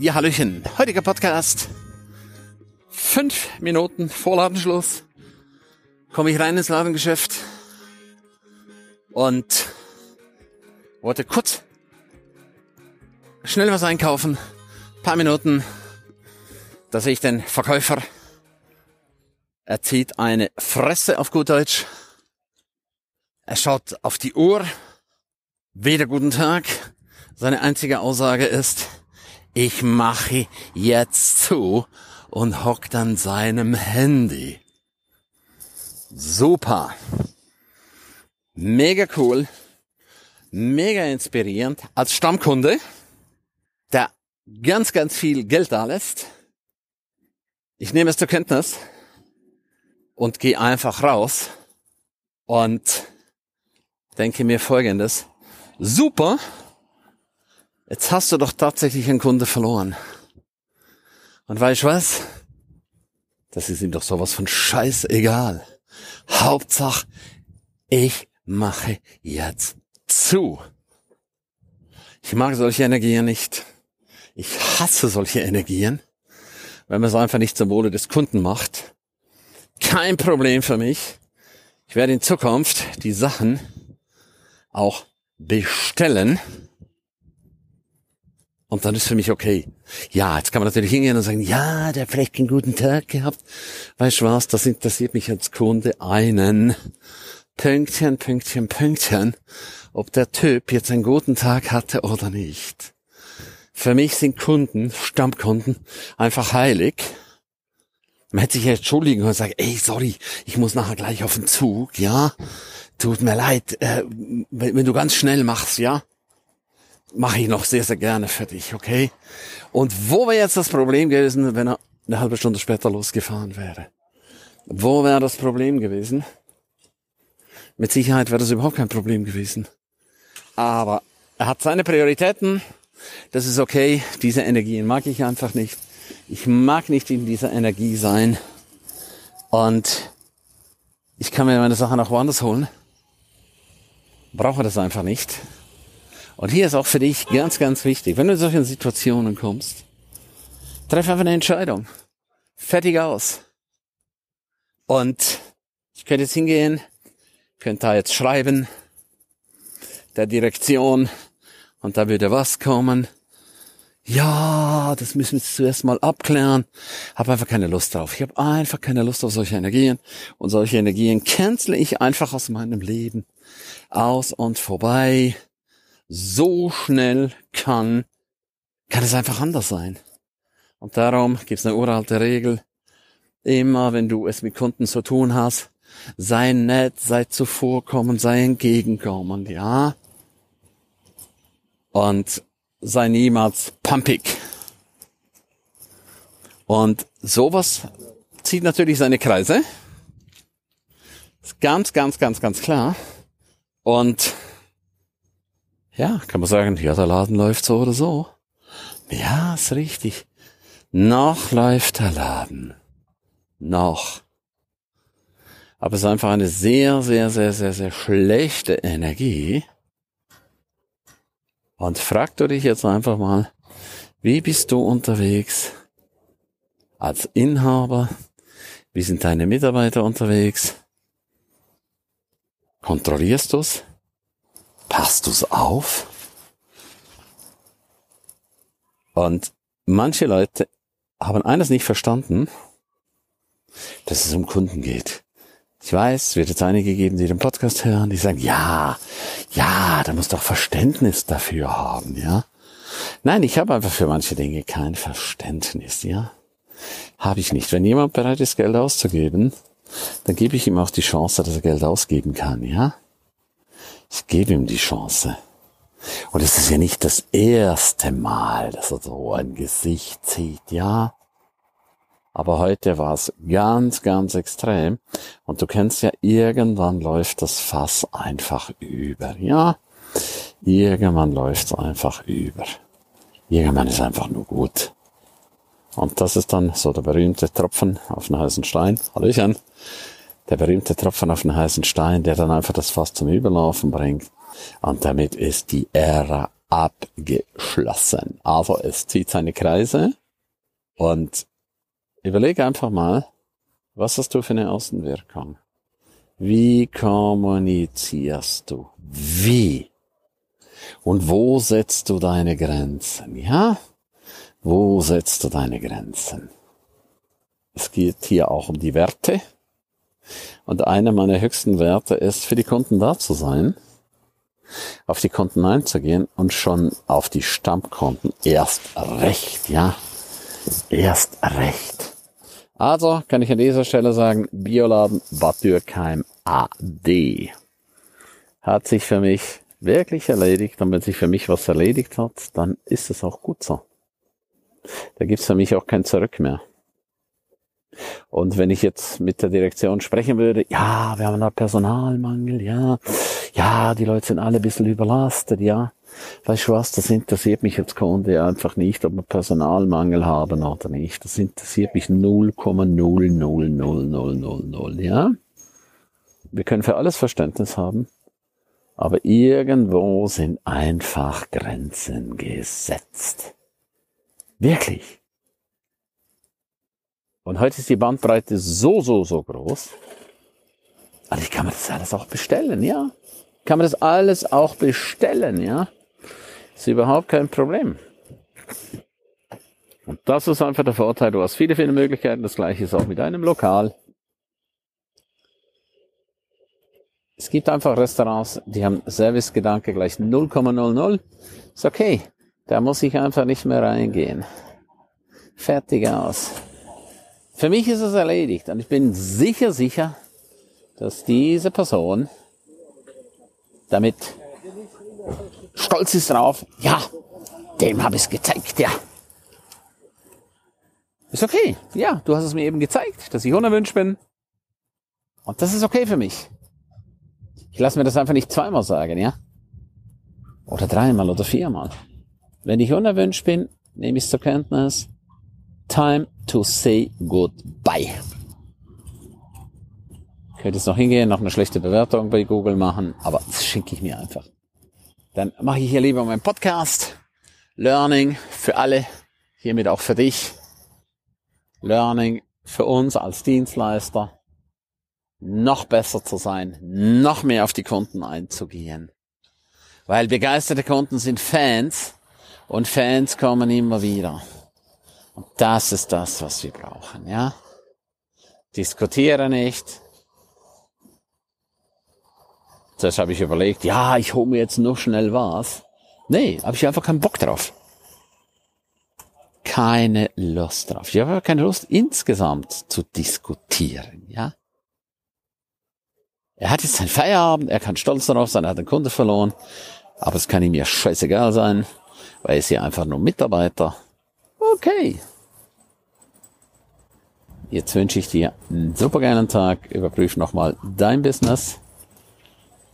Ja, Hallöchen. Heutiger Podcast. Fünf Minuten vor Ladenschluss komme ich rein ins Ladengeschäft und wollte kurz schnell was einkaufen. Paar Minuten. Da sehe ich den Verkäufer. Er zieht eine Fresse auf gut Deutsch. Er schaut auf die Uhr. Weder guten Tag. Seine einzige Aussage ist, ich mache jetzt zu und hockt an seinem Handy. Super. Mega cool. Mega inspirierend. Als Stammkunde, der ganz, ganz viel Geld da lässt. Ich nehme es zur Kenntnis und gehe einfach raus und denke mir folgendes. Super Jetzt hast du doch tatsächlich einen Kunde verloren. Und weißt du was? Das ist ihm doch sowas von scheißegal. Hauptsache, ich mache jetzt zu. Ich mag solche Energien nicht. Ich hasse solche Energien, wenn man es einfach nicht zum Wohle des Kunden macht. Kein Problem für mich. Ich werde in Zukunft die Sachen auch bestellen und dann ist für mich okay. Ja, jetzt kann man natürlich hingehen und sagen, ja, der hat vielleicht keinen guten Tag gehabt. Weißt du was, das interessiert mich als Kunde einen Pünktchen, Pünktchen, Pünktchen, ob der Typ jetzt einen guten Tag hatte oder nicht. Für mich sind Kunden, Stammkunden, einfach heilig. Man hätte sich ja entschuldigen und sagen, ey, sorry, ich muss nachher gleich auf den Zug, ja. Tut mir leid, äh, wenn, wenn du ganz schnell machst, ja mache ich noch sehr, sehr gerne für dich, okay? Und wo wäre jetzt das Problem gewesen, wenn er eine halbe Stunde später losgefahren wäre? Wo wäre das Problem gewesen? Mit Sicherheit wäre das überhaupt kein Problem gewesen. Aber er hat seine Prioritäten. Das ist okay. Diese Energien mag ich einfach nicht. Ich mag nicht in dieser Energie sein. Und ich kann mir meine Sachen auch woanders holen. Brauche das einfach nicht. Und hier ist auch für dich ganz, ganz wichtig, wenn du in solchen Situationen kommst, treff einfach eine Entscheidung. Fertig aus. Und ich könnte jetzt hingehen, könnte da jetzt schreiben, der Direktion, und da würde was kommen. Ja, das müssen wir zuerst mal abklären. Habe einfach keine Lust drauf. Ich habe einfach keine Lust auf solche Energien. Und solche Energien cancel ich einfach aus meinem Leben. Aus und vorbei so schnell kann, kann es einfach anders sein. Und darum gibt es eine uralte Regel. Immer wenn du es mit Kunden zu tun hast, sei nett, sei zuvorkommend, sei entgegenkommend, ja. Und sei niemals pumpig. Und sowas zieht natürlich seine Kreise. Ist ganz, ganz, ganz, ganz klar. Und ja, kann man sagen, ja, der Laden läuft so oder so. Ja, ist richtig. Noch läuft der Laden. Noch. Aber es ist einfach eine sehr, sehr, sehr, sehr, sehr schlechte Energie. Und frag du dich jetzt einfach mal, wie bist du unterwegs als Inhaber? Wie sind deine Mitarbeiter unterwegs? Kontrollierst du's? Passt du's auf? Und manche Leute haben eines nicht verstanden, dass es um Kunden geht. Ich weiß, es wird jetzt einige geben, die den Podcast hören, die sagen, ja, ja, da muss doch Verständnis dafür haben, ja. Nein, ich habe einfach für manche Dinge kein Verständnis, ja. Habe ich nicht. Wenn jemand bereit ist, Geld auszugeben, dann gebe ich ihm auch die Chance, dass er Geld ausgeben kann, ja. Ich gebe ihm die Chance. Und es ist ja nicht das erste Mal, dass er so ein Gesicht zieht, ja. Aber heute war es ganz, ganz extrem. Und du kennst ja, irgendwann läuft das Fass einfach über, ja. Irgendwann läuft es einfach über. Irgendwann ist einfach nur gut. Und das ist dann so der berühmte Tropfen auf den heißen Stein. Hallöchen der berühmte Tropfen auf den heißen Stein, der dann einfach das Fass zum Überlaufen bringt. Und damit ist die Ära abgeschlossen. Also es zieht seine Kreise und überlege einfach mal, was hast du für eine Außenwirkung? Wie kommunizierst du? Wie? Und wo setzt du deine Grenzen? Ja? Wo setzt du deine Grenzen? Es geht hier auch um die Werte. Und einer meiner höchsten Werte ist, für die Kunden da zu sein, auf die Konten einzugehen und schon auf die Stammkonten erst recht, ja? Erst recht. Also kann ich an dieser Stelle sagen, Bioladen Bad Dürkheim AD hat sich für mich wirklich erledigt. Und wenn sich für mich was erledigt hat, dann ist es auch gut so. Da gibt's für mich auch kein Zurück mehr. Und wenn ich jetzt mit der Direktion sprechen würde, ja, wir haben da Personalmangel, ja, ja, die Leute sind alle ein bisschen überlastet, ja. Weißt du was, das interessiert mich als Kunde einfach nicht, ob wir Personalmangel haben oder nicht. Das interessiert mich 0,0000000, ja. Wir können für alles Verständnis haben, aber irgendwo sind einfach Grenzen gesetzt. Wirklich. Und heute ist die Bandbreite so, so, so groß. Also ich kann mir das alles auch bestellen, ja. Kann mir das alles auch bestellen, ja. Ist überhaupt kein Problem. Und das ist einfach der Vorteil. Du hast viele, viele Möglichkeiten. Das gleiche ist auch mit einem Lokal. Es gibt einfach Restaurants, die haben Servicegedanke gleich 0,00. Ist okay. Da muss ich einfach nicht mehr reingehen. Fertig aus. Für mich ist es erledigt und ich bin sicher, sicher, dass diese Person damit stolz ist drauf. Ja, dem habe ich es gezeigt, ja. Ist okay. Ja, du hast es mir eben gezeigt, dass ich unerwünscht bin. Und das ist okay für mich. Ich lasse mir das einfach nicht zweimal sagen, ja? Oder dreimal oder viermal. Wenn ich unerwünscht bin, nehme ich es zur Kenntnis. Time to say goodbye. Ich könnte jetzt noch hingehen, noch eine schlechte Bewertung bei Google machen, aber das schenke ich mir einfach. Dann mache ich hier lieber meinen Podcast. Learning für alle, hiermit auch für dich. Learning für uns als Dienstleister noch besser zu sein, noch mehr auf die Kunden einzugehen. Weil begeisterte Kunden sind Fans und Fans kommen immer wieder. Und das ist das, was wir brauchen, ja? Diskutiere nicht. Zuerst habe ich überlegt, ja, ich hole mir jetzt noch schnell was. Nee, habe ich einfach keinen Bock drauf. Keine Lust drauf. Ich habe keine Lust insgesamt zu diskutieren, ja? Er hat jetzt seinen Feierabend, er kann stolz darauf sein, er hat einen Kunde verloren, aber es kann ihm ja scheißegal sein, weil er ist ja einfach nur Mitarbeiter. Okay. Jetzt wünsche ich dir einen super geilen Tag. Überprüf nochmal dein Business.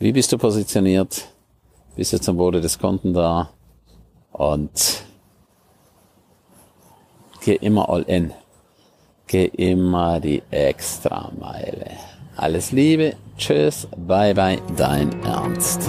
Wie bist du positioniert? Bist du zum Wohle des Kunden da? Und geh immer all in. Geh immer die extra Meile. Alles Liebe, tschüss, bye bye, dein Ernst.